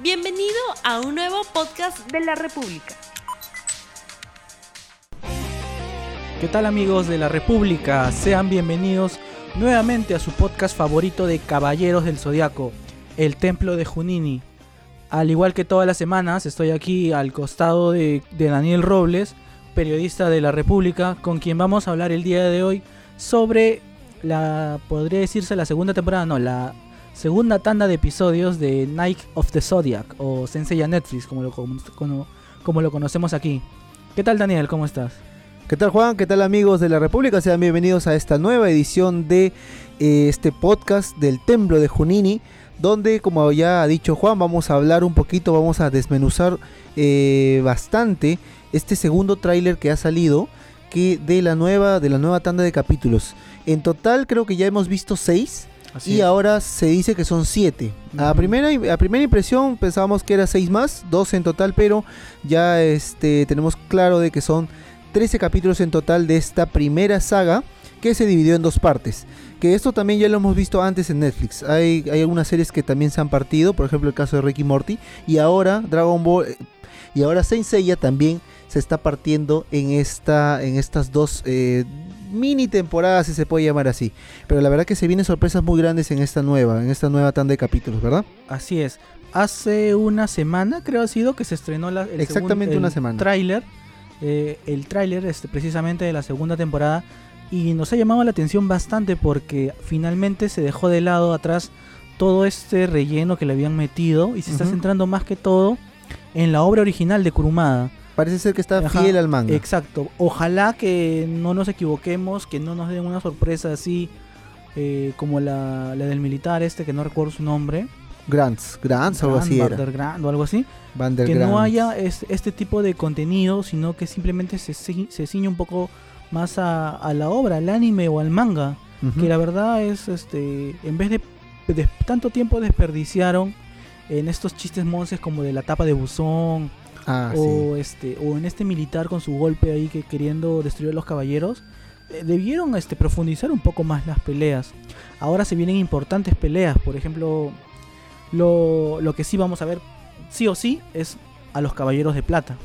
Bienvenido a un nuevo podcast de la República. ¿Qué tal amigos de la República? Sean bienvenidos nuevamente a su podcast favorito de Caballeros del Zodiaco, El Templo de Junini. Al igual que todas las semanas, estoy aquí al costado de, de Daniel Robles, periodista de la República, con quien vamos a hablar el día de hoy sobre la, podría decirse la segunda temporada, no, la segunda tanda de episodios de Night of the Zodiac o Sensei Netflix, como lo, como lo conocemos aquí. ¿Qué tal Daniel? ¿Cómo estás? ¿Qué tal Juan? ¿Qué tal amigos de la República? Sean bienvenidos a esta nueva edición de eh, este podcast del Templo de Junini, donde como ya ha dicho Juan, vamos a hablar un poquito, vamos a desmenuzar eh, bastante este segundo tráiler que ha salido que de la nueva de la nueva tanda de capítulos. En total creo que ya hemos visto seis Así y es. ahora se dice que son siete. A Ujú. primera a primera impresión pensábamos que era seis más, 12 en total, pero ya este tenemos claro de que son 13 capítulos en total de esta primera saga que se dividió en dos partes. Que esto también ya lo hemos visto antes en Netflix. Hay, hay algunas series que también se han partido, por ejemplo el caso de Ricky Morty. Y ahora Dragon Ball y ahora Saint Seiya también se está partiendo en, esta, en estas dos eh, mini temporadas, si se puede llamar así. Pero la verdad que se vienen sorpresas muy grandes en esta nueva, en esta nueva tanda de capítulos, ¿verdad? Así es. Hace una semana creo ha sido que se estrenó la, el Exactamente segun- una semana. Tráiler, eh, el tráiler este, precisamente de la segunda temporada y nos ha llamado la atención bastante porque finalmente se dejó de lado atrás todo este relleno que le habían metido y se está centrando más que todo en la obra original de Kurumada. Parece ser que está Ajá, fiel al manga. Exacto. Ojalá que no nos equivoquemos, que no nos den una sorpresa así eh, como la, la del militar este, que no recuerdo su nombre. Grants, Grants, algo así era. Vander Grand o algo así. Van der que no haya es- este tipo de contenido, sino que simplemente se, se ciñe un poco más a, a la obra, al anime o al manga. Que la verdad es, este, en vez de, de tanto tiempo desperdiciaron en estos chistes monces como de la tapa de buzón Ah, sí. o este o en este militar con su golpe ahí que queriendo destruir a los caballeros eh, debieron este profundizar un poco más las peleas ahora se vienen importantes peleas por ejemplo lo, lo que sí vamos a ver sí o sí es a los caballeros de plata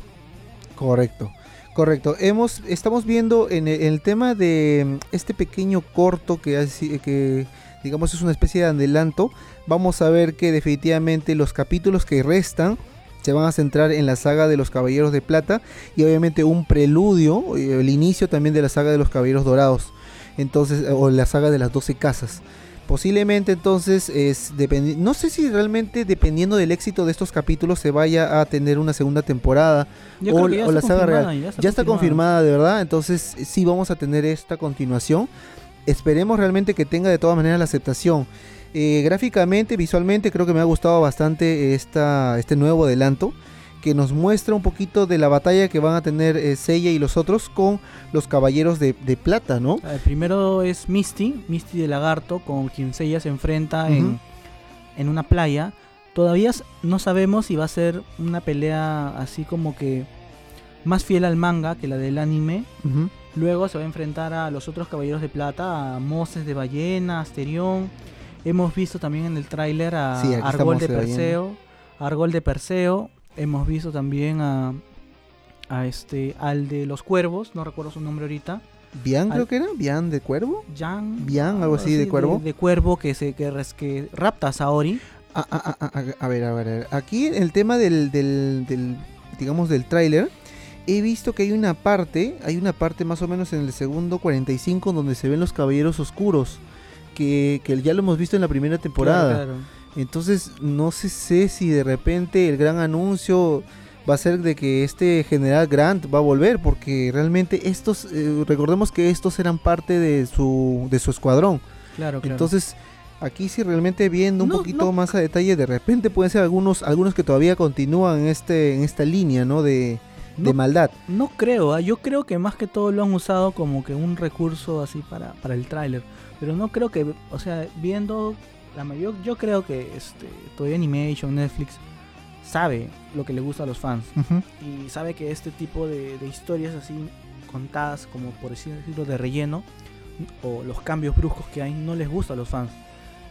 Correcto, correcto. Hemos, estamos viendo en el, en el tema de mm, este pequeño corto que, hace- que digamos es una especie de adelanto. Vamos a ver que definitivamente los capítulos que restan se van a centrar en la saga de los Caballeros de Plata y obviamente un preludio, eh, el inicio también de la saga de los Caballeros Dorados. Entonces, o la saga de las 12 casas. Posiblemente entonces es no sé si realmente dependiendo del éxito de estos capítulos se vaya a tener una segunda temporada Yo O- ya la está saga real. Ya está confirmada de verdad, entonces eh, sí vamos a tener esta continuación. Esperemos realmente que tenga de todas maneras la aceptación. Eh, gráficamente, visualmente, creo que me ha gustado bastante esta, este nuevo adelanto que nos muestra un poquito de la batalla que van a tener eh, Seiya y los otros con los caballeros de, de plata, ¿no? El primero es Misty, Misty de Lagarto, con quien Seiya se enfrenta en, en una playa. Todavía no sabemos si va a ser una pelea así como que más fiel al manga que la del anime. Luego se va a enfrentar a los otros caballeros de plata, a Moses de Ballena, Asterión. Hemos visto también en el tráiler a Sí, Argol de. Perseo. Argol de Perseo. Hemos visto también a, a este al de los cuervos, no recuerdo su nombre ahorita. Bian creo que era, Bian de cuervo. Jan, Bian, algo así, de cuervo. De, cuervo que se que, res- que rapta a Saori. Ah, ah, ah, a ver, a ver, a ver. Aquí el tema del, del, del, digamos, del tráiler, he visto que hay una parte, hay una parte más o menos en el segundo 45 donde se ven los caballeros oscuros, que, que ya lo hemos visto en la primera temporada. Claro, claro. Entonces, no sé, sé si de repente el gran anuncio va a ser de que este general Grant va a volver, porque realmente estos, eh, recordemos que estos eran parte de su, de su escuadrón. Claro, claro. Entonces, aquí sí realmente viendo un No, poquito no. más a detalle, de repente pueden ser algunos, algunos que todavía continúan en este, en esta línea, ¿no? De, de maldad. No creo, ah, yo creo que más que todo lo han usado como que un recurso así para, para el tráiler. Pero no creo que, o sea, viendo la mayor, yo creo que este, Toei Animation, Netflix, sabe lo que le gusta a los fans. Y sabe que este tipo de, de historias así contadas, como por decirlo, de relleno, o los cambios bruscos que hay, no les gusta a los fans.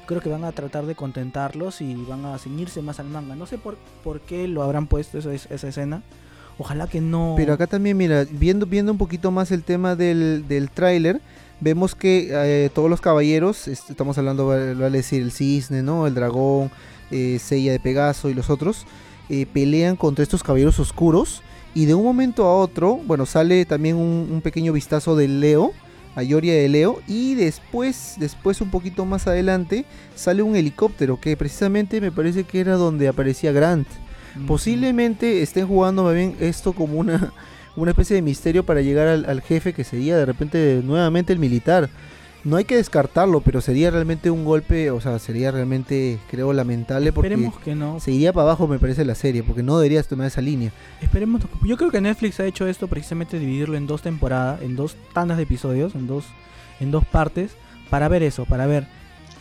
creo que van a tratar de contentarlos y van a ceñirse más al manga. No sé por, por qué lo habrán puesto esa, esa escena. Ojalá que no. Pero acá también, mira, viendo, viendo un poquito más el tema del, del tráiler, vemos que eh, todos los caballeros, est- estamos hablando, vale decir, el cisne, ¿no? El dragón, eh, Seiya de Pegaso y los otros, eh, pelean contra estos caballeros oscuros. Y de un momento a otro, bueno, sale también un, pequeño vistazo del Leo, a Yoria de Leo. Y después, después un poquito más adelante, sale un helicóptero que precisamente me parece que era donde aparecía Grant. Posiblemente estén jugando más bien esto como una, una especie de misterio para llegar al, al jefe que sería de repente nuevamente el militar. No hay que descartarlo, pero sería realmente un golpe, o sea, sería realmente, creo, lamentable porque Esperemos que no. se iría para abajo, me parece, la serie, porque no deberías tomar esa línea. Esperemos. Yo creo que Netflix ha hecho esto precisamente dividirlo en dos temporadas, en dos tandas de episodios, en dos, en dos partes, para ver eso, para ver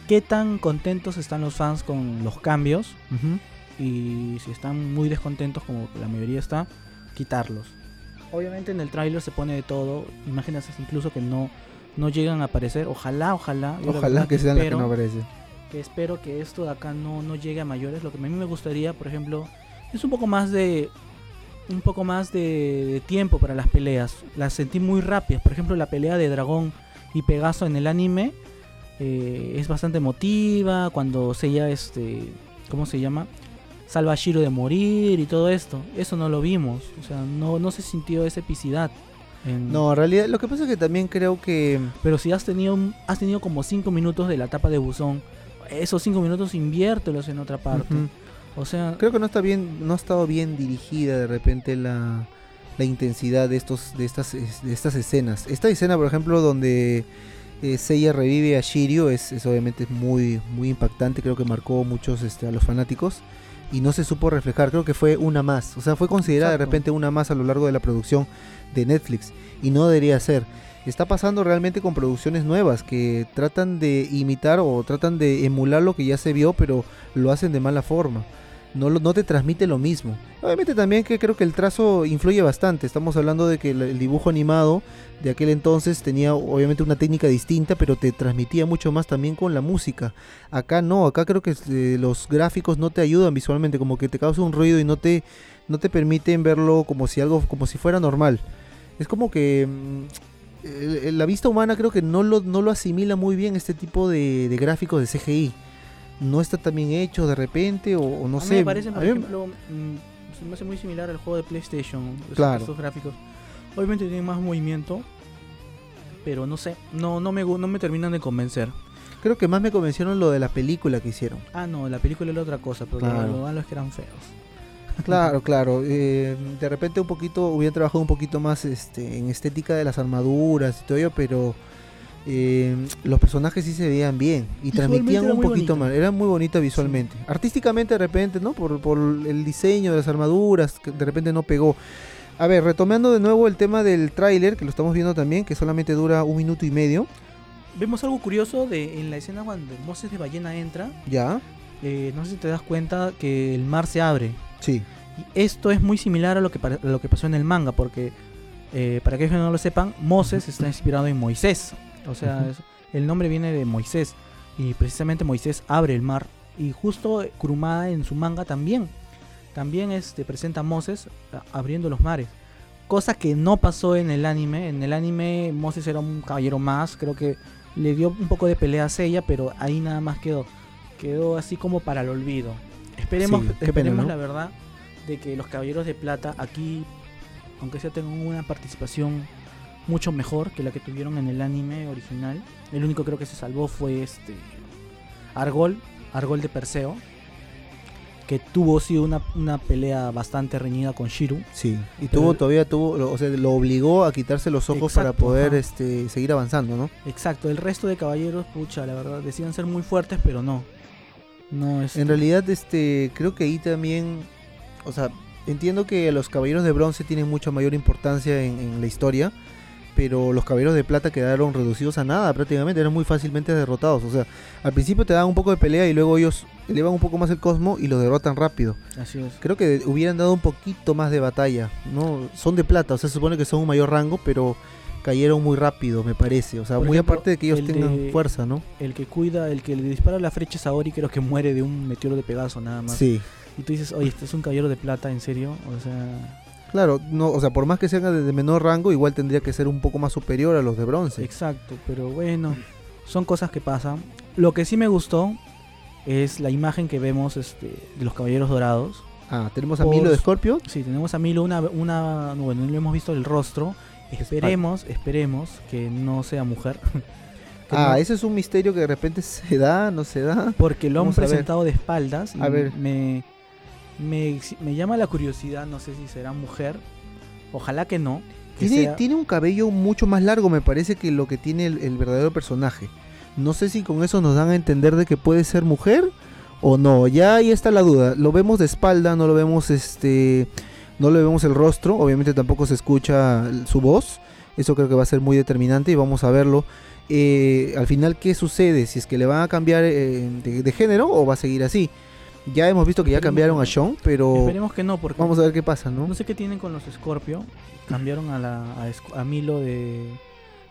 qué tan contentos están los fans con los cambios y si están muy descontentos, como la mayoría está, quitarlos. Obviamente en el tráiler se pone de todo, imágenes incluso que no, no llegan a aparecer. Ojalá, ojalá. Ojalá que sean las que no aparecen. que espero que esto de acá no, no llegue a mayores. Lo que a mí me gustaría, por ejemplo, es un poco más de un poco más de, de tiempo para las peleas. Las sentí muy rápidas. Por ejemplo, la pelea de Dragón y Pegaso en el anime eh, es bastante emotiva. Cuando Seiya, este, ¿cómo se llama? Salva a Shiro de morir y todo esto. Eso no lo vimos. O sea, no, no se sintió esa epicidad. en- No, en realidad, lo que pasa es que también creo que... pero si has tenido has tenido como 5 minutos de la etapa de buzón, esos 5 minutos inviértelos en otra parte. O sea, Creo que no está bien, no ha estado bien dirigida de repente la, la intensidad de estos, de estas, es- de estas escenas. Esta escena, por ejemplo, donde eh, Seiya revive a Shiryu es, es obviamente muy, muy impactante. Creo que marcó muchos este, a los fanáticos y no se supo reflejar. Creo que fue una más. O sea, fue considerada de repente una más a lo largo de la producción de Netflix y no debería ser. Está pasando realmente con producciones nuevas que tratan de imitar o tratan de emular lo que ya se vio, pero lo hacen de mala forma no, no te transmite lo mismo. Obviamente también que creo que el trazo influye bastante. Estamos hablando de que el, dibujo animado de aquel entonces tenía obviamente una técnica distinta, pero te transmitía mucho más también con la música. Acá no, acá creo que eh, los gráficos no te ayudan visualmente, como que te causa un ruido y no te, no te permiten verlo como si algo, como si fuera normal. Es como que mm, la vista humana creo que no lo, no lo asimila muy bien este tipo de, de gráficos de CGI no está tan bien hecho de repente o, o no a mí sé. me parece, por a ejemplo, mm, se me hace muy similar al juego de PlayStation. Claro. Esos gráficos. Obviamente tienen más movimiento, pero no sé, no, no, me, no me terminan de convencer. creo que más me convencieron lo de la película que hicieron. Ah, no, la película era otra cosa, pero Claro. lo malo es que eran feos. Claro, claro. eh, de repente un poquito, hubiera trabajado un poquito más este, en estética de las armaduras y todo ello, pero eh, los personajes sí se veían bien y transmitían un poquito bonita. más. Era muy bonita visualmente. Artísticamente de repente, ¿no? Por, por el diseño de las armaduras, que de repente no pegó. A ver, retomando de nuevo el tema del tráiler, que lo estamos viendo también, que solamente dura un minuto y medio. Vemos algo curioso de en la escena cuando Moses de ballena entra. Ya, eh, no sé si te das cuenta que el mar se abre. sí. Y esto es muy similar a lo que, a lo que pasó en el manga, porque eh, para aquellos que no lo sepan, Moses está inspirado en Moisés. O sea, es- el nombre viene de Moisés. Y precisamente Moisés abre el mar. Y justo eh, Kurumada en su manga también. También este, presenta a Moses abriendo los mares. Cosa que no pasó en el anime. En el anime Moses era un caballero más. Creo que le dio un poco de pelea a Seiya, pero ahí nada más quedó. Quedó así como para el olvido. Esperemos, Sí, qué pena, esperemos ¿no? la verdad de que los caballeros de plata aquí, aunque sea tengan una participación mucho mejor que la que tuvieron en el anime original. El único creo que se salvó fue este Argol, Argol de Perseo, que tuvo sí una, una pelea bastante reñida con Shiru. Sí, y Pero- tuvo todavía tuvo, lo- o sea, lo obligó a quitarse los ojos para poder ajá. este seguir avanzando, ¿no? Exacto, el resto de caballeros, pucha, la verdad, decían ser muy fuertes, pero no. No es. En realidad, este, creo que ahí también, o sea, entiendo que los caballeros de bronce tienen mucha mayor importancia en, en la historia, pero los caballeros de plata quedaron reducidos a nada prácticamente, eran muy fácilmente derrotados. O sea, al principio te dan un poco de pelea y luego ellos elevan un poco más el cosmo y los derrotan rápido. Así es. Creo que hubieran dado un poquito más de batalla, ¿no? Son de plata, o sea, se supone que son un mayor rango, pero cayeron muy rápido, me parece. O sea, Por muy ejemplo, aparte de que ellos el tengan de- fuerza, ¿no? El que cuida, el que le dispara la flecha a Saori creo que muere de un meteoro de Pegaso nada más. Sí. Y tú dices, oye, este es un caballero de plata, ¿en serio? O sea, Claro, no, o sea, por más que sean de, menor rango, igual tendría que ser un poco más superior a los de bronce. exacto, pero bueno, son cosas que pasan. Lo que sí me gustó es la imagen que vemos este, de los caballeros dorados. Ah, tenemos a Milo de Scorpio. Sí, tenemos a Milo, una, una bueno, no le hemos visto el rostro. Esperemos, esperemos que no sea mujer. Ah, no- ese es un misterio que de repente se da, no se da. Porque lo han Vamos ver. presentado de espaldas. y A ver. Me, me, me llama la curiosidad, no sé si será mujer. Ojalá que no. que Tiene, sea- tiene un cabello mucho más largo, me parece, que lo que tiene el, el verdadero personaje. No sé si con eso nos dan a entender de que puede ser mujer o no. Ya ahí está la duda. Lo vemos de espalda, no lo vemos este. No le vemos el rostro, obviamente tampoco se escucha su voz. Eso creo que va a ser muy determinante y vamos a verlo. Eh, al final, ¿qué sucede? Si es que le van a cambiar eh, de, de género o va a seguir así. Ya hemos visto que ya cambiaron a. Sean, pero Esperemos que no, porque vamos a ver qué pasa, ¿no? no sé qué tienen con los Scorpio. Cambiaron a, la, a, a Milo de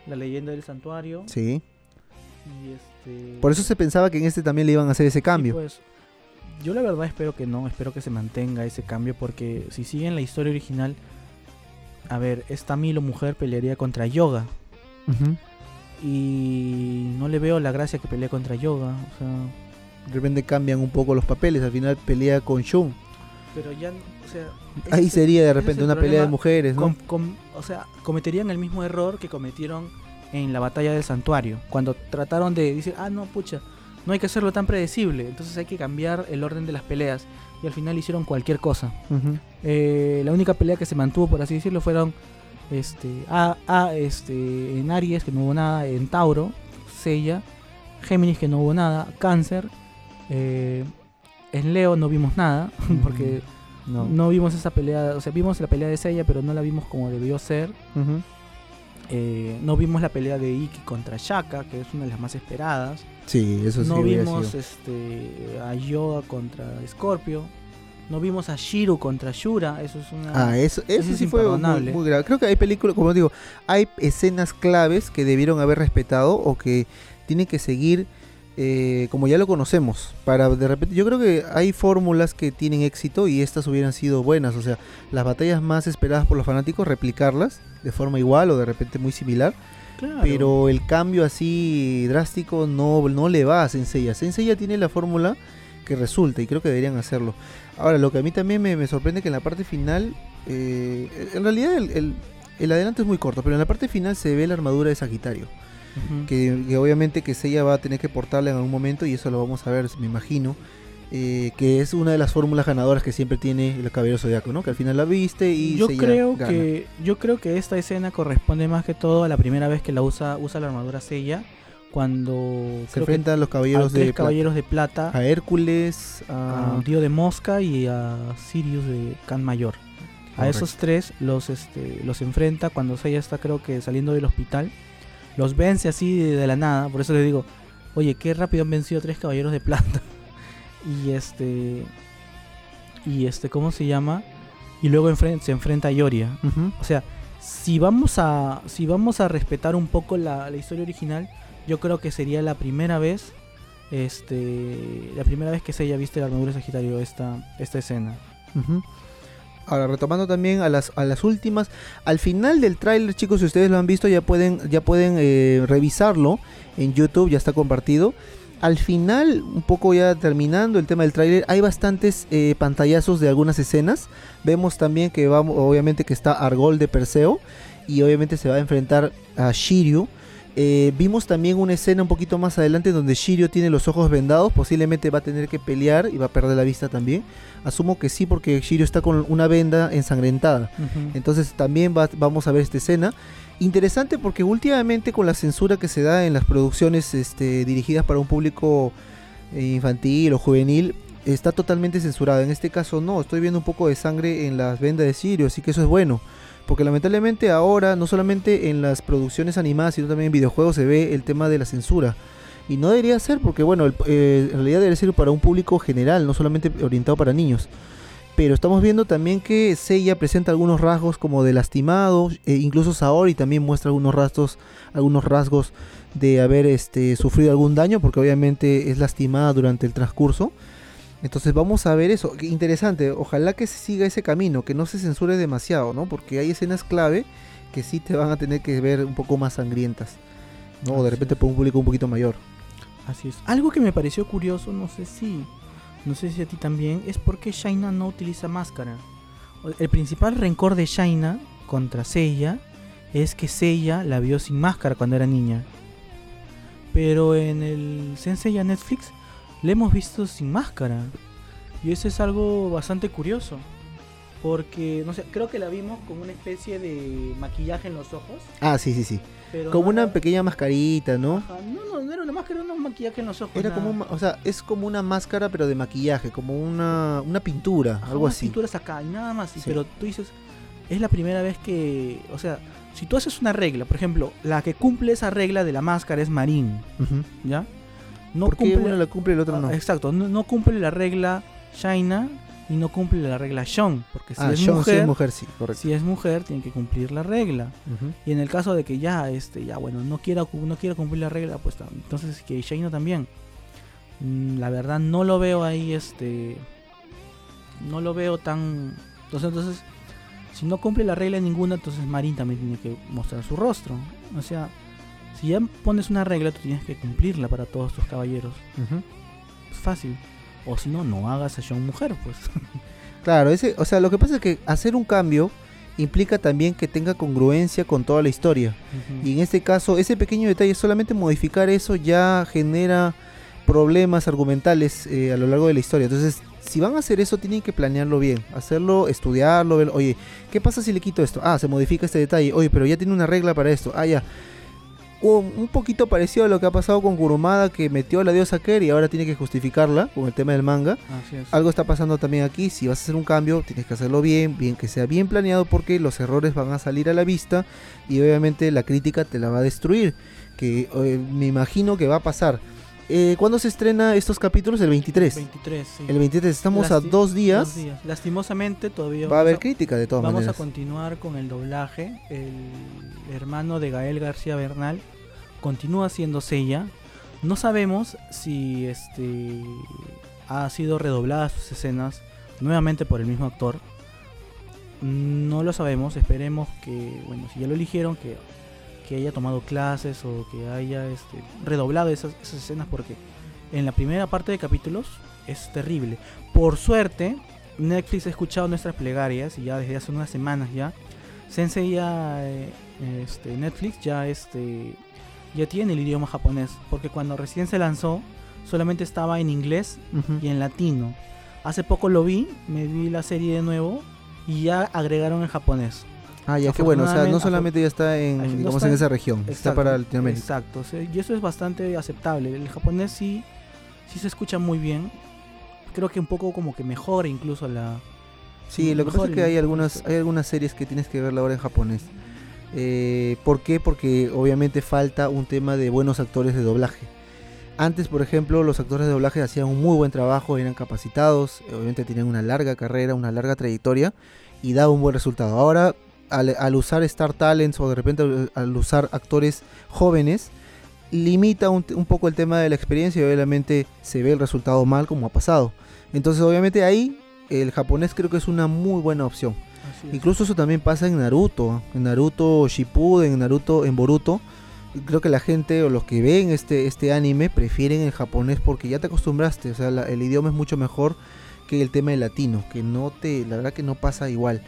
la leyenda del santuario. Sí. Y este, Por eso se pensaba que en este también le iban a hacer ese cambio. pues, yo la verdad espero que no, espero que se mantenga ese cambio porque si siguen la historia original, a ver, esta Milo mujer pelearía contra Yoga Ujú. y no le veo la gracia que pelea contra Yoga, o sea, De repente cambian un poco los papeles. Al final pelea con Shun. pero ya, o sea, Ahí sería de repente una pelea de mujeres, ¿no? com- com- o sea, cometerían el mismo error que cometieron en la batalla del santuario. Cuando trataron de decir, ah, no, pucha, no hay que hacerlo tan predecible. Entonces hay que cambiar el orden de las peleas. Y al final hicieron cualquier cosa. Eh, la única pelea que se mantuvo, por así decirlo, fueron este, a, a, este, en Aries, que no hubo nada, en Tauro, Sella, Géminis, que no hubo nada, Cáncer. Eh, en Leo no vimos nada, porque No. no vimos esa pelea, o sea, vimos la pelea de Seiya, pero no la vimos como debió ser. Eh, no vimos la pelea de Iki contra Shaka, que es una de las más esperadas. Sí, eso sí no vimos este, a Yoga contra Scorpio. No vimos a Shiru contra Shura. Eso es una. Ah, eso, eso Ese es sí fue muy, imperdonable. muy grave. Creo que hay películas, como digo, hay escenas claves que debieron haber respetado o que tienen que seguir eh, como ya lo conocemos. Para de repente, yo creo que hay fórmulas que tienen éxito y estas hubieran sido buenas. O sea, las batallas más esperadas por los fanáticos, replicarlas de forma igual o de repente muy similar. Claro. Pero el cambio así drástico no, no le va a Senseiya. Senseiya tiene la fórmula que resulta y creo que deberían hacerlo. Ahora, lo que a mí también me, me sorprende que en la parte final, eh, en realidad el, el- el adelanto es muy corto, pero en la parte final se ve la armadura de Sagitario. Que, que obviamente que Seiya va a tener que portarla en algún momento y eso lo vamos a ver, me imagino. eh, que es una de las fórmulas ganadoras que siempre tiene el Caballero Zodiaco, ¿no? Que al final la viste y yo Seiya creo gana. que yo creo que esta escena corresponde más que todo a la primera vez que la usa usa la armadura Sella cuando se enfrentan los a caballeros tres de plata. caballeros de plata, a Hércules, a, a Dio de Mosca y a Sirius de Can Mayor. A esos tres los este, los enfrenta cuando Seiya está creo que saliendo del hospital. Los vence así de, la nada, por eso les digo, oye, qué rápido han vencido tres caballeros de plata. y este y este ¿cómo se llama? Y luego enfren- se enfrenta a Yoria. Ujú. O sea, si vamos a si vamos a respetar un poco la, la historia original, yo creo que sería la primera vez este la primera vez que se haya visto la armadura de Sagitario esta esta escena. Ahora, retomando también a las, a las últimas, al final del tráiler, chicos, si ustedes lo han visto, ya pueden, ya pueden eh, revisarlo en YouTube, ya está compartido. Al final, un poco ya terminando el tema del tráiler, hay bastantes eh, pantallazos de algunas escenas. Vemos también que vamos, obviamente que está Argol de Perseo y obviamente se va a enfrentar a Shiryu. Eh, vimos también una escena un poquito más adelante donde Shiryu tiene los ojos vendados, posiblemente va a tener que pelear y va a perder la vista también. Asumo que sí porque Shiryu está con una venda ensangrentada. Entonces también va- vamos a ver esta escena. Interesante porque últimamente con la censura que se da en las producciones este, dirigidas para un público eh, infantil o juvenil, está totalmente censurada. En este caso no, estoy viendo un poco de sangre en las vendas de Sirio, así que eso es bueno. Porque lamentablemente ahora, no solamente en las producciones animadas, sino también en videojuegos se ve el tema de la censura. Y no debería ser porque, bueno, el- eh, en realidad debería ser para un público general, no solamente orientado para niños. Pero estamos viendo también que Seiya presenta algunos rasgos como de lastimado, e incluso Saori también muestra algunos rasgos, algunos rasgos de haber este, sufrido algún daño, porque obviamente es lastimada durante el transcurso. Entonces vamos a ver eso. Qué interesante. Ojalá que se siga ese camino, que no se censure demasiado, ¿no? Porque hay escenas clave que sí te van a tener que ver un poco más sangrientas. ¿no? O de repente por un público un poquito mayor. Así es. Algo que me pareció curioso, no sé si, no sé si a ti también, es por qué Shaina no utiliza máscara. El principal rencor de Shaina contra Seiya es que Seiya la vio sin máscara cuando era niña. Pero en el Senseiya Netflix le hemos visto sin máscara. Y eso es algo bastante curioso. Porque, no sé, creo que la vimos con una especie de maquillaje en los ojos. Ah, sí, sí, sí. Pero Como una pequeña mascarita, ¿no? Ajá, No, no, no era una máscara, era un maquillaje en los ojos. Era nada. como un, o sea, es como una máscara pero de maquillaje, como una, una pintura, Ajá, algo unas así. pinturas acá y nada más. Sí. Pero tú dices, es la primera vez que, o sea, si tú haces una regla, por ejemplo, la que cumple esa regla de la máscara es Marín. ¿ya? No ¿Por qué cumple, uno la cumple y el otro ah, no? Exacto, no, no cumple la regla Shaina y no cumple la regla Sean, porque si ah, es Sean mujer, es mujer, sí, correcto. si es mujer tiene que cumplir la regla. Y en el caso de que ya, este, ya bueno, no quiera, no quiera cumplir la regla, pues entonces que Shaina también. Mm, La verdad no lo veo ahí, este, no lo veo tan, entonces, entonces, si no cumple la regla ninguna, entonces Marín también tiene que mostrar su rostro. O sea, si ya pones una regla, tú tienes que cumplirla para todos tus caballeros. Es fácil. O si no, no hagas a Sean mujer, pues. Claro, ese, o sea, lo que pasa es que hacer un cambio implica también que tenga congruencia con toda la historia. Y en este caso, ese pequeño detalle, solamente modificar eso ya genera problemas argumentales eh, a lo largo de la historia. Entonces, si van a hacer eso, tienen que planearlo bien, hacerlo, estudiarlo, ver, oye, ¿qué pasa si le quito esto? Ah, se modifica este detalle, oye, pero ya tiene una regla para esto, ah, ya. Un, poquito parecido a lo que ha pasado con Kurumada, que metió a la diosa Ker y ahora tiene que justificarla con el tema del manga. Así es. Algo está pasando también aquí, si vas a hacer un cambio, tienes que hacerlo bien, bien que sea bien planeado porque los errores van a salir a la vista y obviamente la crítica te la va a destruir, que eh, me imagino que va a pasar. Eh, ¿Cuándo se estrena estos capítulos? El 23. 23, sí. El 23, estamos a dos días. dos Va Lastimosamente todavía a vamos haber crítica de todas Vamos maneras. a continuar con el doblaje. El hermano de Gael García Bernal continúa siendo Sella. No sabemos si este ha sido redoblada sus escenas nuevamente por el mismo actor. No lo sabemos. Esperemos que, bueno, si ya lo eligieron, que, que haya tomado clases o que haya este, redoblado esas, esas escenas porque en la primera parte de capítulos es terrible. Por suerte, Netflix ha escuchado nuestras plegarias y ya desde hace unas semanas ya. Sensei ya, eh, este, Netflix ya, este, ya tiene el idioma japonés, porque cuando recién se lanzó solamente estaba en inglés y en latino. Hace poco lo vi, me vi la serie de nuevo y ya agregaron el japonés. Ah, ya, qué bueno. O sea, no solamente ya está en, No digamos, está en esa región, está para Latinoamérica. Exacto, y eso es bastante aceptable. El japonés sí, sí se escucha muy bien. Creo que un poco como que mejora incluso la, Sí, lo que pasa es que hay algunas, hay algunas series que tienes que verla ahora en japonés. Eh, ¿Por qué? Porque obviamente falta un tema de buenos actores de doblaje. Antes, por ejemplo, los actores de doblaje hacían un muy buen trabajo, eran capacitados, obviamente tenían una larga carrera, una larga trayectoria y daba un buen resultado. Ahora, al, al usar Star Talents o de repente al, al usar actores jóvenes, limita un, un poco el tema de la experiencia y obviamente se ve el resultado mal como ha pasado. Entonces, obviamente ahí el japonés creo que es una muy buena opción. Es. Incluso eso también pasa en Naruto, en Naruto Shippuden, en Naruto, en Boruto. Creo que la gente o los que ven este, este anime prefieren el japonés porque ya te acostumbraste, o sea, la- el idioma es mucho mejor que el tema del latino, que no te, la verdad que no pasa igual.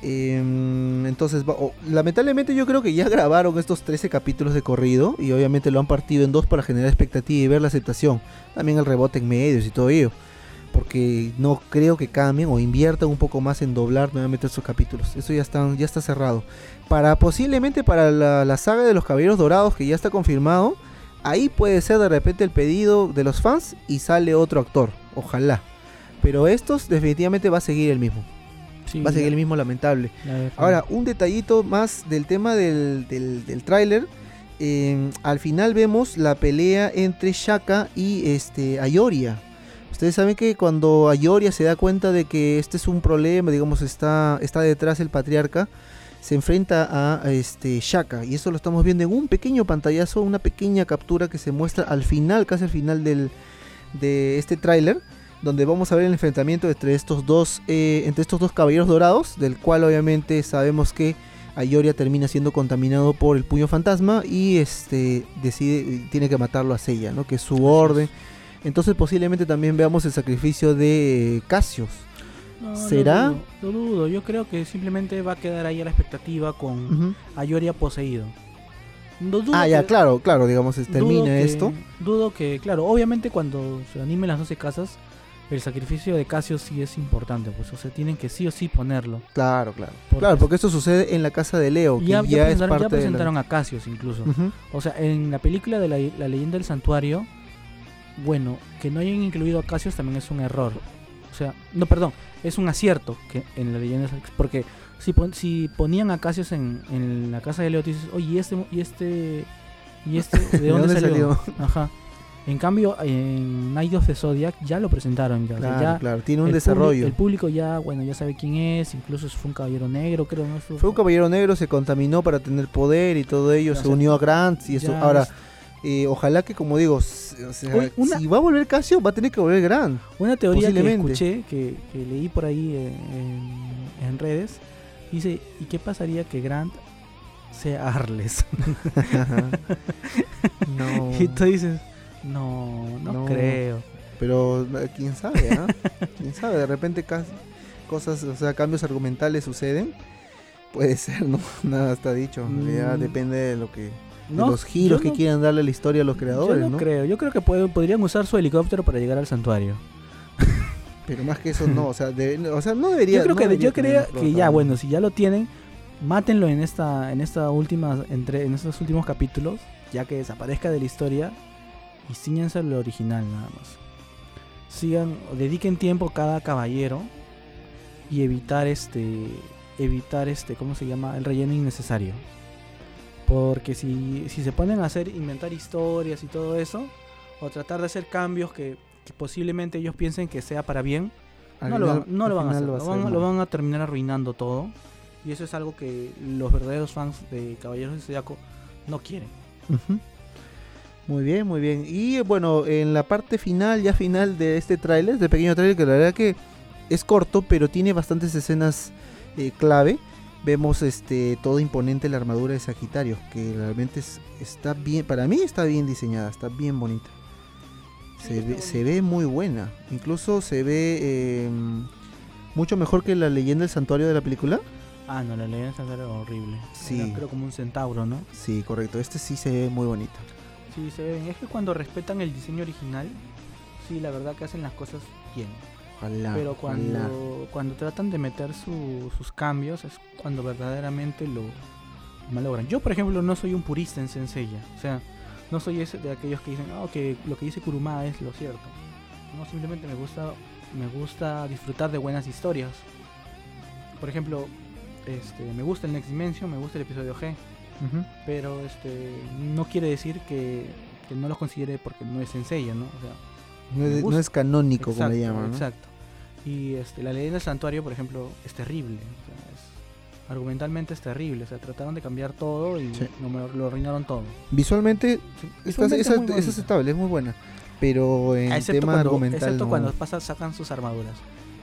Em, entonces, lamentablemente yo creo que ya grabaron estos 13 capítulos de corrido y obviamente lo han partido en dos para generar expectativa y ver la aceptación. También el rebote en medios y todo ello. Porque no creo que cambien o inviertan un poco más en doblar nuevamente estos capítulos. Eso ya está, ya está cerrado. Para posiblemente para la, la saga de los Caballeros Dorados, que ya está confirmado, ahí puede ser de repente el pedido de los fans y sale otro actor. Ojalá. Pero estos definitivamente va a seguir el mismo. Sí, Va a seguir el mismo lamentable. Ahora, un detallito más del tema del, del, del tráiler. Eh, al final vemos la pelea entre Shaka y este Ayoria. Ustedes saben que cuando Ayoria se da cuenta de que este es un problema, digamos, está, está detrás el patriarca, se enfrenta a, a este Shaka. Y eso lo estamos viendo en un pequeño pantallazo, una pequeña captura que se muestra al final, casi al final del, de este tráiler. Donde vamos a ver el enfrentamiento entre estos dos, eh, entre estos dos caballeros dorados, del cual obviamente sabemos que Ayoria termina siendo contaminado por el puño fantasma y este decide tiene que matarlo a Seiya, ¿no? Que es su orden. Entonces posiblemente también veamos el sacrificio de Cassius. No, ¿Será? Lo dudo, lo dudo. Yo creo que simplemente va a quedar ahí a la expectativa con Ujú. Ayoria poseído. No Ah, ya, que- claro, claro, digamos, dudo termina que- esto. Dudo que, claro, obviamente cuando se animen las 12 casas, el sacrificio de Casio sí es importante, pues, o sea, tienen que sí o sí ponerlo. Claro, claro. Porque- Claro, porque esto sucede en la casa de Leo, que Ya, ya, ya es presentaron, ya parte de la- presentaron a Casios incluso. Ujú. O sea, en la película de la, la leyenda del santuario, bueno, que no hayan incluido a Casios también es un error. O sea, no, perdón, es un acierto que en la leyenda porque si, pon- si ponían a Casios en, en la casa de Leo, tú dices, oye, ¿y este, y este, y este, ¿de dónde, dónde salió? Ajá. En cambio, en Night of the Zodiac ya lo presentaron. Ya, o sea, Claro, ya claro, tiene un el desarrollo. el público ya, bueno, ya sabe quién es. Incluso fue un caballero negro, creo. ¿no? Fue un caballero negro, se contaminó para tener poder y todo ello, se unió a Grant y eso. Ahora, es- eh, ojalá que como digo, o sea, Oye, una- si va a volver Casio, va a tener que volver Grant. Una teoría que escuché, que, que leí por ahí eh, en, en redes, dice, ¿y qué pasaría que Grant sea Arles? no. y tú dices, no, no, No. creo. Pero eh, quién sabe, ¿ah? quién sabe, de repente cosas, o sea, cambios argumentales suceden. Puede ser, ¿no? Nada está dicho. En realidad Mm. depende de lo que de No, los giros yo que no- quieran darle a la historia a los Yo creadores, no, ¿no? creo, yo creo que puede- podrían usar su helicóptero para llegar al santuario. Pero más que eso no, o sea, de- o sea, no debería Yo creo no que yo creo que ya bueno, si ya lo tienen, mátenlo en esta en esta última entre en estos últimos capítulos, ya que desaparezca de la historia y ciñense lo original nada más. Sigan, dediquen tiempo cada caballero y evitar este evitar este, ¿cómo se llama? el relleno innecesario. Porque si, si se ponen a hacer inventar historias y todo eso o tratar de hacer cambios que, que posiblemente ellos piensen que sea para bien, Al no, lo, final- van, no al lo van a hacer, va lo van, lo a terminar arruinando todo. Y eso es algo que los verdaderos fans de Caballeros del Zodiaco no quieren. Ujú. Muy bien, muy bien. Y eh, bueno, en la parte final, ya final de este tráiler, este pequeño tráiler que la verdad que es corto, pero tiene bastantes escenas eh, clave. Vemos este todo imponente la armadura de Sagitario, que realmente es- está bien, para mí está bien diseñada, está bien bonita. Se, ve, se ve muy buena. Incluso se ve eh, mucho mejor que la leyenda del santuario de la película. Ah, no, la leyenda del era horrible. Sí. Era, creo como un centauro, ¿no? Sí, correcto. Este sí se ve muy bonito. Sí, se ven. Es que cuando respetan el diseño original, sí, la verdad que hacen las cosas bien. Ojalá. Pero ojalá. cuando, cuando tratan de meter su- sus cambios es cuando verdaderamente lo malogran. Yo, por ejemplo, no soy un purista en Senseiya. O sea, no soy ese de aquellos que dicen, oh, que lo que dice Kuruma es lo cierto. No, simplemente me gusta, me gusta disfrutar de buenas historias. Por ejemplo, este, me gusta el Next Dimension, me gusta el episodio G, Pero este, no quiere decir que, que no los considere porque no es Senseiya, ¿no? O sea, No es, no gusta. es canónico, como le llaman. ¿no? Exacto. Y este, la leyenda del santuario, por ejemplo, es terrible. o sea, es- argumentalmente es terrible. O sea, trataron de cambiar todo y Sí. no me- lo arruinaron todo. Visualmente, Sí, está- visualmente es, es muy es bonita. aceptable, es muy buena. Pero en excepto tema cuando, argumental. excepto no. cuando pasa, sacan sus armaduras.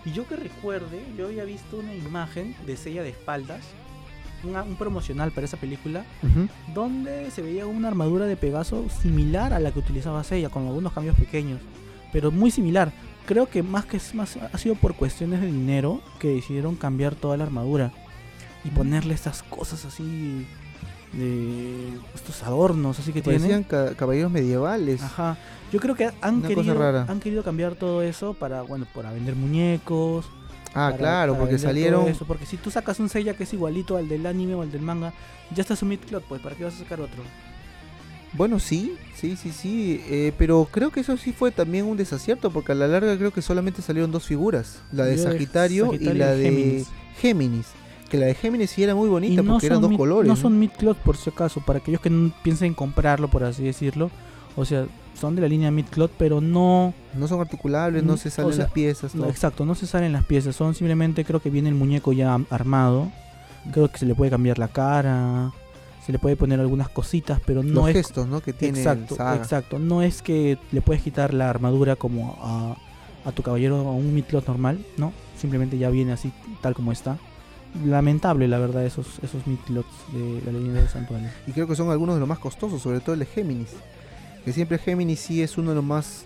Y yo que recuerde, yo había visto una imagen de Sella de espaldas, una- un promocional para esa película, donde se veía una armadura de Pegaso similar a la que utilizaba Seiya, con algunos cambios pequeños, pero muy similar. Creo que más que es más ha sido por cuestiones de dinero que decidieron cambiar toda la armadura y ponerle estas cosas así de estos adornos así que Parecían tiene. ca- caballeros medievales. Ajá. Yo creo que han Una querido han querido cambiar todo eso para bueno, para vender muñecos. Ah, para- claro, para porque salieron. eso, porque si tú sacas un Seiya que es igualito al del anime o al del manga, ya está su midcloth, pues ¿para qué vas a sacar otro? Bueno, sí, sí, sí, sí. eh, pero creo que eso sí fue también un desacierto, porque a la larga creo que solamente salieron dos figuras: la de Sagitario, y la y de Géminis. Géminis. Que la de Géminis sí era muy bonita, no porque eran dos mid- colores. no son midcloth por si acaso, para aquellos que no piensen comprarlo, por así decirlo, O sea, son de la línea Midcloth, pero no... No son articulables, no Mm, se o salen sea, las piezas. no, exacto, no se salen las piezas. Son simplemente, creo que viene el muñeco ya armado. Creo que se le puede cambiar la cara. Se le puede poner algunas cositas, pero no Los es... gestos, ¿no? Que tiene Exacto, Saga. exacto. No es que le puedes quitar la armadura como a, a tu caballero a un Midcloth normal, ¿no? Simplemente ya viene así, tal como está. Lamentable, la verdad, esos, esos Midcloths de la leyenda del santuario. Y creo que son algunos de los más costosos, sobre todo el de Géminis. Que siempre Géminis sí es uno de los más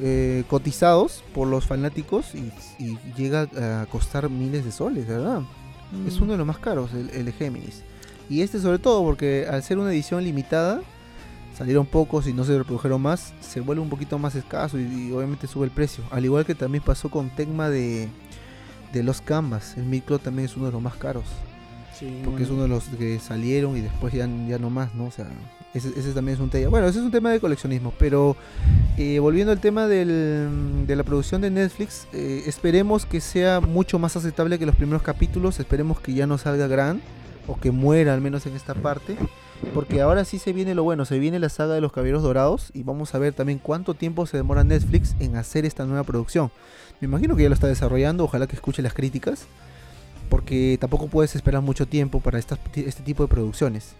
eh, cotizados por los fanáticos y, y llega a costar miles de soles, ¿verdad? Es uno de los más caros, el, el de Géminis. Y este sobre todo porque al ser una edición limitada, salieron pocos y no se reprodujeron más, se vuelve un poquito más escaso y, y obviamente sube el precio. Al igual que también pasó con Tecma de, de los Canvas. El Midcloth también es uno de los más caros. Sí, Porque es bueno. uno de los que salieron y después ya, ya no más, ¿no? O sea, ese, ese también es un tema. Bueno, ese es un tema de coleccionismo. Pero eh, volviendo al tema del- de la producción de Netflix, eh, esperemos que sea mucho más aceptable que los primeros capítulos. Esperemos que ya no salga gran o que muera al menos en esta parte. Porque ahora sí se viene lo bueno, se viene la saga de los Caballeros Dorados y vamos a ver también cuánto tiempo se demora Netflix en hacer esta nueva producción. Me imagino que ya lo está desarrollando, ojalá que escuche las críticas porque tampoco puedes esperar mucho tiempo para estas- este tipo de producciones.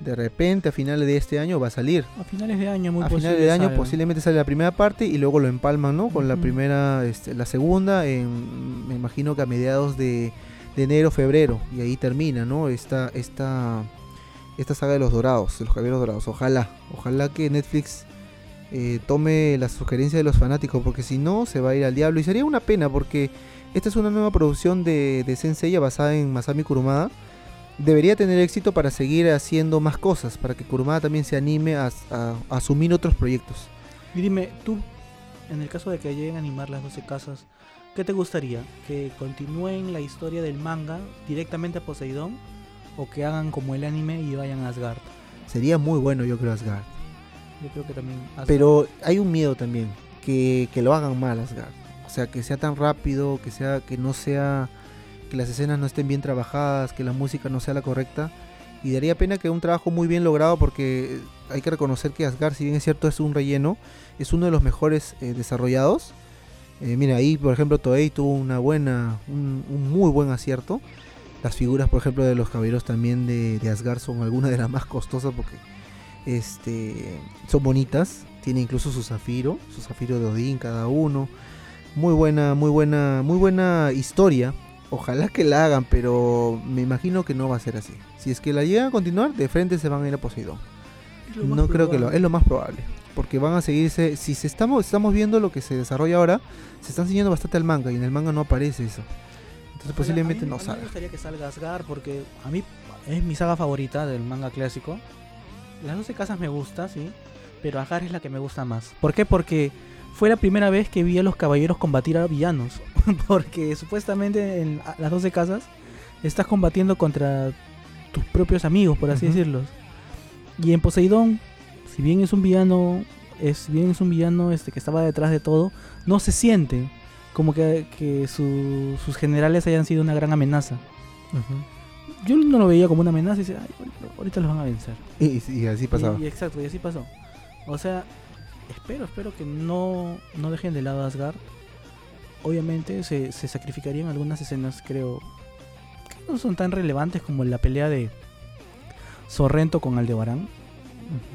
De repente a finales de este año va a salir. A finales de año, muy a finales de año salga. posiblemente sale la primera parte y luego lo empalman, ¿no? Con la primera, este, la segunda, en, me imagino que a mediados de, de enero, febrero y ahí termina, ¿no? Esta, esta, esta saga de los dorados, de los caballeros dorados. Ojalá, ojalá que Netflix eh, tome la sugerencia de los fanáticos, porque si no se va a ir al diablo y sería una pena porque esta es una nueva producción de, de Senseiya basada en Masami Kurumada. Debería tener éxito para seguir haciendo más cosas, para que Kurumada también se anime a, a- a asumir otros proyectos. Y dime, tú, en el caso de que lleguen a animar las 12 casas, ¿qué te gustaría? ¿Que continúen la historia del manga directamente a Poseidón? ¿O que hagan como el anime y vayan a Asgard? Sería muy bueno, yo creo, Asgard. Yo creo que también Asgard. Pero hay un miedo también, que, que lo hagan mal Asgard. O sea, que sea tan rápido, que sea que no sea que las escenas no estén bien trabajadas, que la música no sea la correcta. Y daría pena que un trabajo muy bien logrado porque hay que reconocer que Asgard, si bien es cierto es un relleno, es uno de los mejores eh, desarrollados. Eh, mira, ahí por ejemplo Toei tuvo una buena, un, un muy buen acierto. Las figuras, por ejemplo, de los caballeros también de, de Asgard son algunas de las más costosas porque este, son bonitas. Tiene incluso su zafiro, su zafiro de Odín cada uno. Muy buena, muy buena, muy buena historia. Ojalá que la hagan, pero me imagino que no va a ser así. Si es que la llegan a continuar, de frente se van a ir a Poseidón. No creo que lo, es lo más probable. Porque van a seguirse. Si se estamos, estamos viendo lo que se desarrolla ahora, se están siguiendo bastante al manga y en el manga no aparece eso. Entonces Ojalá- posiblemente a mí- no a mí salga. Me gustaría que salga Asgard porque a mí es mi saga favorita del manga clásico. Las 12 casas me gusta, sí. Pero Asgard es la que me gusta más. ¿Por qué? Porque fue la primera vez que vi a los caballeros combatir a villanos. porque supuestamente en las 12 casas estás combatiendo contra tus propios amigos, por así decirlo. Y en Poseidón, si bien es un villano, es si bien es un villano este que estaba detrás de todo, no se siente como que, que su- sus generales hayan sido una gran amenaza. Yo no lo veía como una amenaza y decía, "Ay, ahorita- ahorita los van a vencer. Y, y así pasaba. Y, y exacto, y así pasó. O sea, espero, espero que no, no dejen de lado a Asgard. Obviamente se, se sacrificarían algunas escenas, creo, que no son tan relevantes como la pelea de Sorrento con Aldebarán.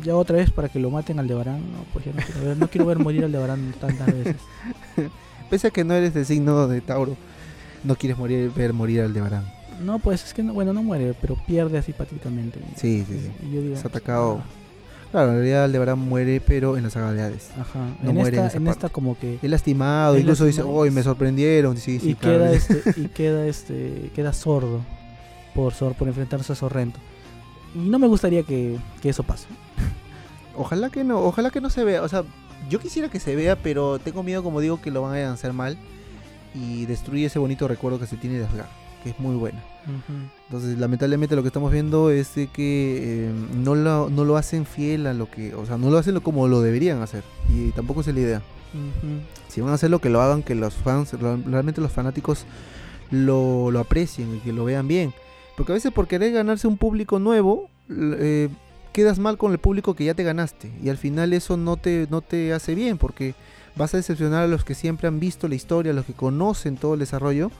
Ya otra vez para que lo maten Aldebarán, no, pues ya no quiero ver, no quiero ver morir Aldebarán tantas veces. Pese a que no eres de signo de Tauro, no quieres morir, ver morir al Debarán. No, pues es que, no, bueno, no muere, pero pierde así patéticamente. Sí, sí, sí. Y yo digo, Es atacado. ah, Claro, en realidad Aldebarán muere, pero en la saga de Hades. Ajá. No en muere en esta, esa en parte. esta como que Es lastimado, incluso dice, uy, me sorprendieron. Sí, sí, y claro. queda este y queda este queda sordo por sor- por enfrentarse a Sorrento. Y no me gustaría que, que eso pase. Ojalá que no, ojalá que no se vea. O sea, yo quisiera que se vea, pero tengo miedo, como digo, que lo van a hacer mal y destruye ese bonito recuerdo que se tiene de Asgard, que es muy Entonces, lamentablemente lo que estamos viendo es de que eh, no, lo, no lo hacen fiel a lo que, o sea, no lo hacen como lo deberían hacer. Y tampoco es la idea. Si van a hacer lo que lo hagan, que los fans, re- realmente los fanáticos lo, lo aprecien y que lo vean bien. Porque a veces por querer ganarse un público nuevo, eh, quedas mal con el público que ya te ganaste. Y al final eso no te, no te hace bien porque vas a decepcionar a los que siempre han visto la historia, a los que conocen todo el desarrollo,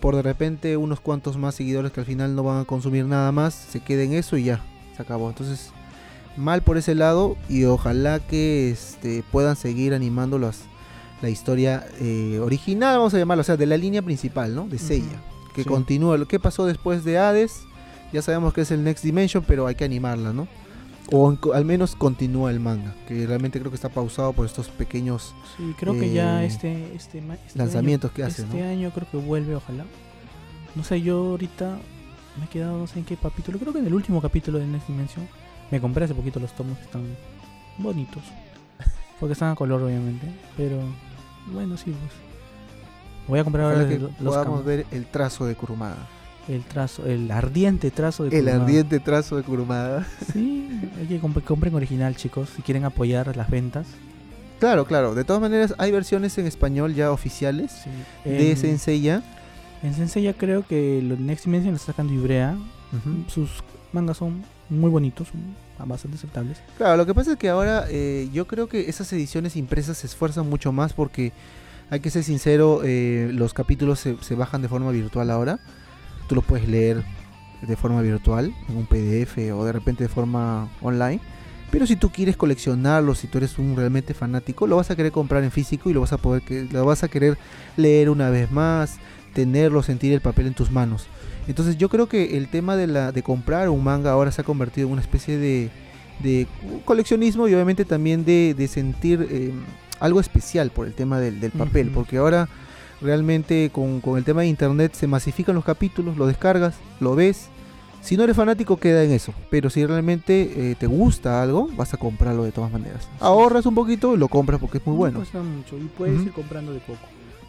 por de repente unos cuantos más seguidores que al final no van a consumir nada más, se queden eso y ya, se acabó. Entonces, mal por ese lado y ojalá que este, puedan seguir animando las, la historia eh, original, vamos a llamarlo, o sea, de la línea principal, ¿no? De Seiya. Que Sí. continúa. Lo que pasó después de Hades, ya sabemos que es el Next Dimension, pero hay que animarla, ¿no? O al menos continúa el manga, que realmente creo que está pausado por estos pequeños Sí, creo que ya Eh, este, este, este lanzamientos año, que hace, Este ¿no? año creo que vuelve, ojalá. No sé, yo ahorita me he quedado, no sé en qué capítulo. Creo que en el último capítulo de Next Dimension. Me compré hace poquito los tomos que están bonitos. Porque están a color, obviamente. Pero bueno, sí, pues. Voy a comprar ahora que lo- los podamos ver el trazo de Kurumada. El trazo, el ardiente trazo de El Kurumada. ardiente trazo de Kurumada. Sí, hay que comp- compren original, chicos, si quieren apoyar las ventas. Claro, claro. De todas maneras, hay versiones en español ya oficiales Sí. de En- Senseiya. En Sensei ya creo que los Next Dimension lo está sacando Ibrea. Ujú. Sus mangas son muy bonitos, son bastante aceptables. Claro, lo que pasa es que ahora eh, yo creo que esas ediciones impresas se esfuerzan mucho más porque, hay que ser sincero, eh, los capítulos se, se bajan de forma virtual ahora. Tú los puedes leer de forma virtual, en un PDF o de repente de forma online. Pero si tú quieres coleccionarlos, si tú eres un realmente fanático, lo vas a querer comprar en físico y lo vas a poder que lo vas a querer leer una vez más, tenerlo, sentir el papel en tus manos. Entonces yo creo que el tema de la de comprar un manga ahora se ha convertido en una especie de, de coleccionismo y obviamente también de, de sentir eh, algo especial por el tema del, del papel, porque ahora realmente con, con el tema de internet se masifican los capítulos, lo descargas, lo ves. Si no eres fanático queda en eso, pero si realmente eh, te gusta algo, vas a comprarlo de todas maneras. Ahorras un poquito y lo compras porque es muy No bueno. cuesta mucho y puedes ir comprando de poco.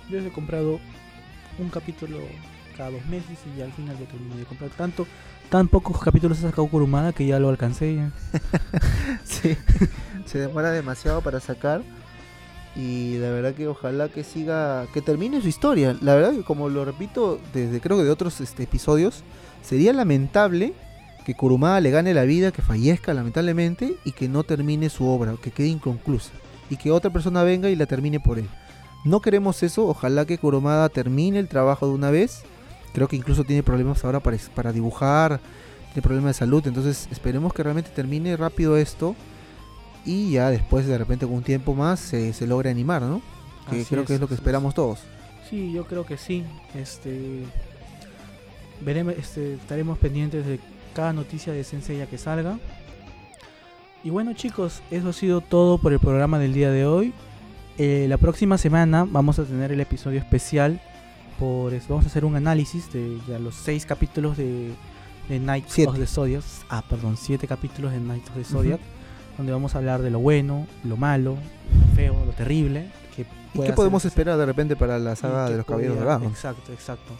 Yo he comprado un capítulo cada dos meses y ya al final ya terminé de comprar. Tanto, tan pocos capítulos ha sacado Kurumada que ya lo alcancé. ya. Sí, se demora demasiado para sacar. Y la verdad que ojalá que siga, que termine su historia. La verdad que como lo repito desde creo que de otros este, episodios, sería lamentable que Kurumada le gane la vida, que fallezca lamentablemente y que no termine su obra, que quede inconclusa. Y que otra persona venga y la termine por él. No queremos eso, ojalá que Kurumada termine el trabajo de una vez. Creo que incluso tiene problemas ahora para, para dibujar, tiene problemas de salud, entonces esperemos que realmente termine rápido esto y ya después de repente con un tiempo más se, se logre animar, ¿no? Que Así creo que es lo que esperamos todos. Sí, yo creo que sí. Este veremos, este, estaremos pendientes de cada noticia de Senseiya que salga. Y bueno chicos, eso ha sido todo por el programa del día de hoy. Eh, la próxima semana vamos a tener el episodio especial. Por eso vamos a hacer un análisis de ya los seis capítulos de, de Siete. of the Zodiac. Ah, perdón, siete capítulos de Knights of the Zodiac. Donde vamos a hablar de lo bueno, lo malo, lo feo, lo terrible. Que ¿Y qué podemos esperar de repente para la saga de los caballeros dorados? Exacto, exacto.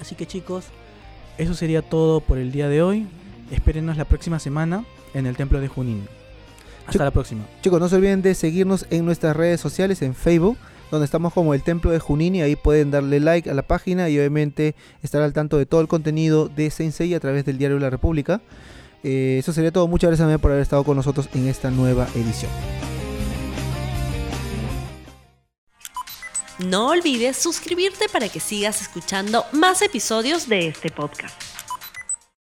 Así que chicos, eso sería todo por el día de hoy. Espérenos la próxima semana en el Templo de Junín. Hasta la próxima. Chicos, no se olviden de seguirnos en nuestras redes sociales, en Facebook, donde estamos como el Templo de Junín y ahí pueden darle like a la página y obviamente estar al tanto de todo el contenido de Sensei a través del Diario de la República. Eh, eso sería todo. Muchas gracias por haber estado con nosotros en esta nueva edición. No olvides suscribirte para que sigas escuchando más episodios de este podcast.